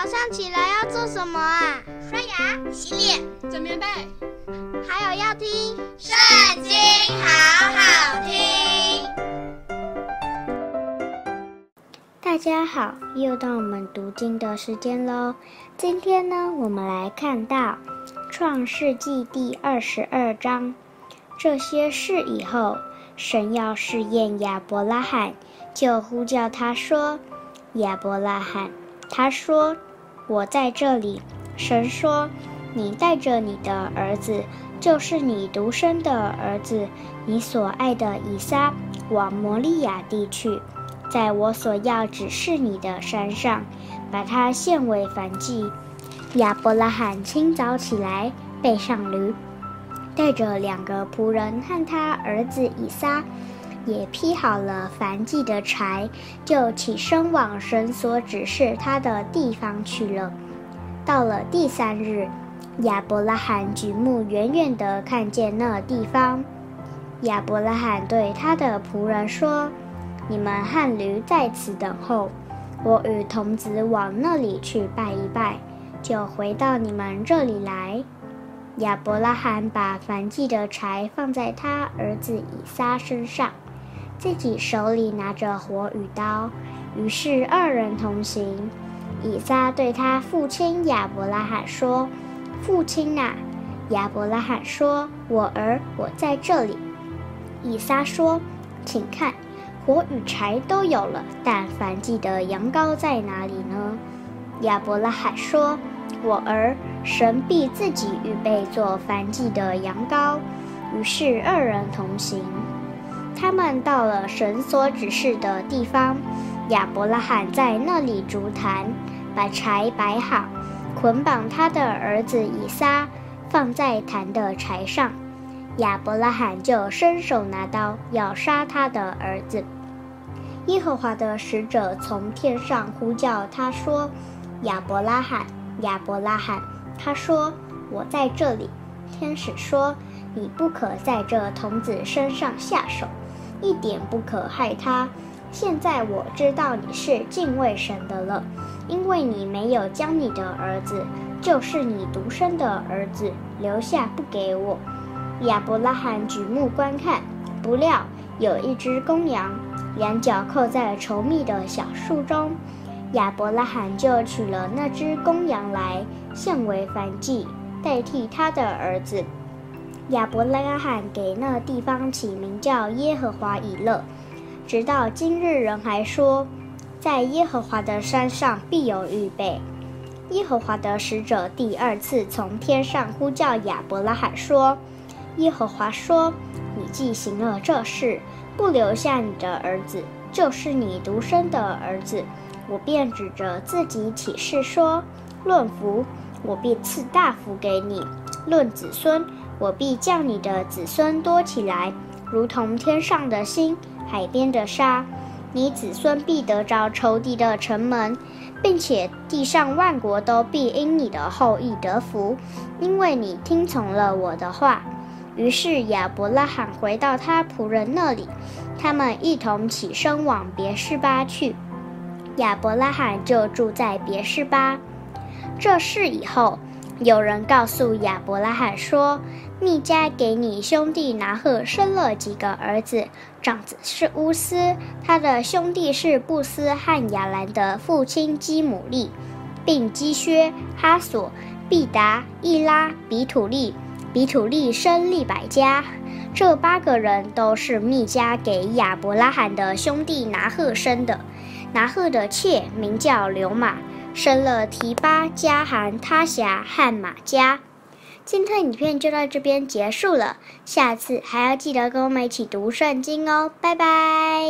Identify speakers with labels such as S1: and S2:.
S1: 早上起来要做什么啊？
S2: 刷牙、洗脸、
S3: 整棉被，
S1: 还有要听《
S2: 圣经》，好好听。
S4: 大家好，又到我们读经的时间喽。今天呢，我们来看到《创世纪》第二十二章。这些事以后，神要试验亚伯拉罕，就呼叫他说：“亚伯拉罕。”他说：“我在这里。”神说：“你带着你的儿子，就是你独生的儿子，你所爱的以撒，往摩利亚地去，在我所要指示你的山上，把他献为燔祭。”亚伯拉罕清早起来，背上驴，带着两个仆人和他儿子以撒。也劈好了燔祭的柴，就起身往神所指示他的地方去了。到了第三日，亚伯拉罕举目远远地看见那地方。亚伯拉罕对他的仆人说：“你们和驴在此等候，我与童子往那里去拜一拜，就回到你们这里来。”亚伯拉罕把燔祭的柴放在他儿子以撒身上。自己手里拿着火与刀，于是二人同行。以撒对他父亲亚伯拉罕说：“父亲呐！”亚伯拉罕说：“我儿，我在这里。”以撒说：“请看，火与柴都有了，但燔祭的羊羔在哪里呢？”亚伯拉罕说：“我儿，神必自己预备做燔祭的羊羔。”于是二人同行。他们到了神所指示的地方，亚伯拉罕在那里筑坛，把柴摆好，捆绑他的儿子以撒，放在坛的柴上。亚伯拉罕就伸手拿刀要杀他的儿子。耶和华的使者从天上呼叫他说：“亚伯拉罕，亚伯拉罕。”他说：“我在这里。”天使说：“你不可在这童子身上下手。”一点不可害他。现在我知道你是敬畏神的了，因为你没有将你的儿子，就是你独生的儿子，留下不给我。亚伯拉罕举目观看，不料有一只公羊，两角扣在稠密的小树中。亚伯拉罕就取了那只公羊来，献为燔祭，代替他的儿子。亚伯拉罕给那地方起名叫耶和华以勒，直到今日人还说，在耶和华的山上必有预备。耶和华的使者第二次从天上呼叫亚伯拉罕说：“耶和华说，你既行了这事，不留下你的儿子，就是你独生的儿子，我便指着自己起誓说：论福，我必赐大福给你；论子孙。”我必叫你的子孙多起来，如同天上的星、海边的沙。你子孙必得着仇敌的城门，并且地上万国都必因你的后裔得福，因为你听从了我的话。于是亚伯拉罕回到他仆人那里，他们一同起身往别是巴去。亚伯拉罕就住在别是巴。这事以后，有人告诉亚伯拉罕说。密迦给你兄弟拿鹤生了几个儿子，长子是乌斯，他的兄弟是布斯和亚兰的父亲基母利，并基薛、哈索、毕达、伊拉、比土利。比土利生利百加。这八个人都是密迦给亚伯拉罕的兄弟拿鹤生的。拿鹤的妾名叫流玛，生了提巴、加含、他辖和马加。今天影片就到这边结束了，下次还要记得跟我们一起读圣经哦，拜拜。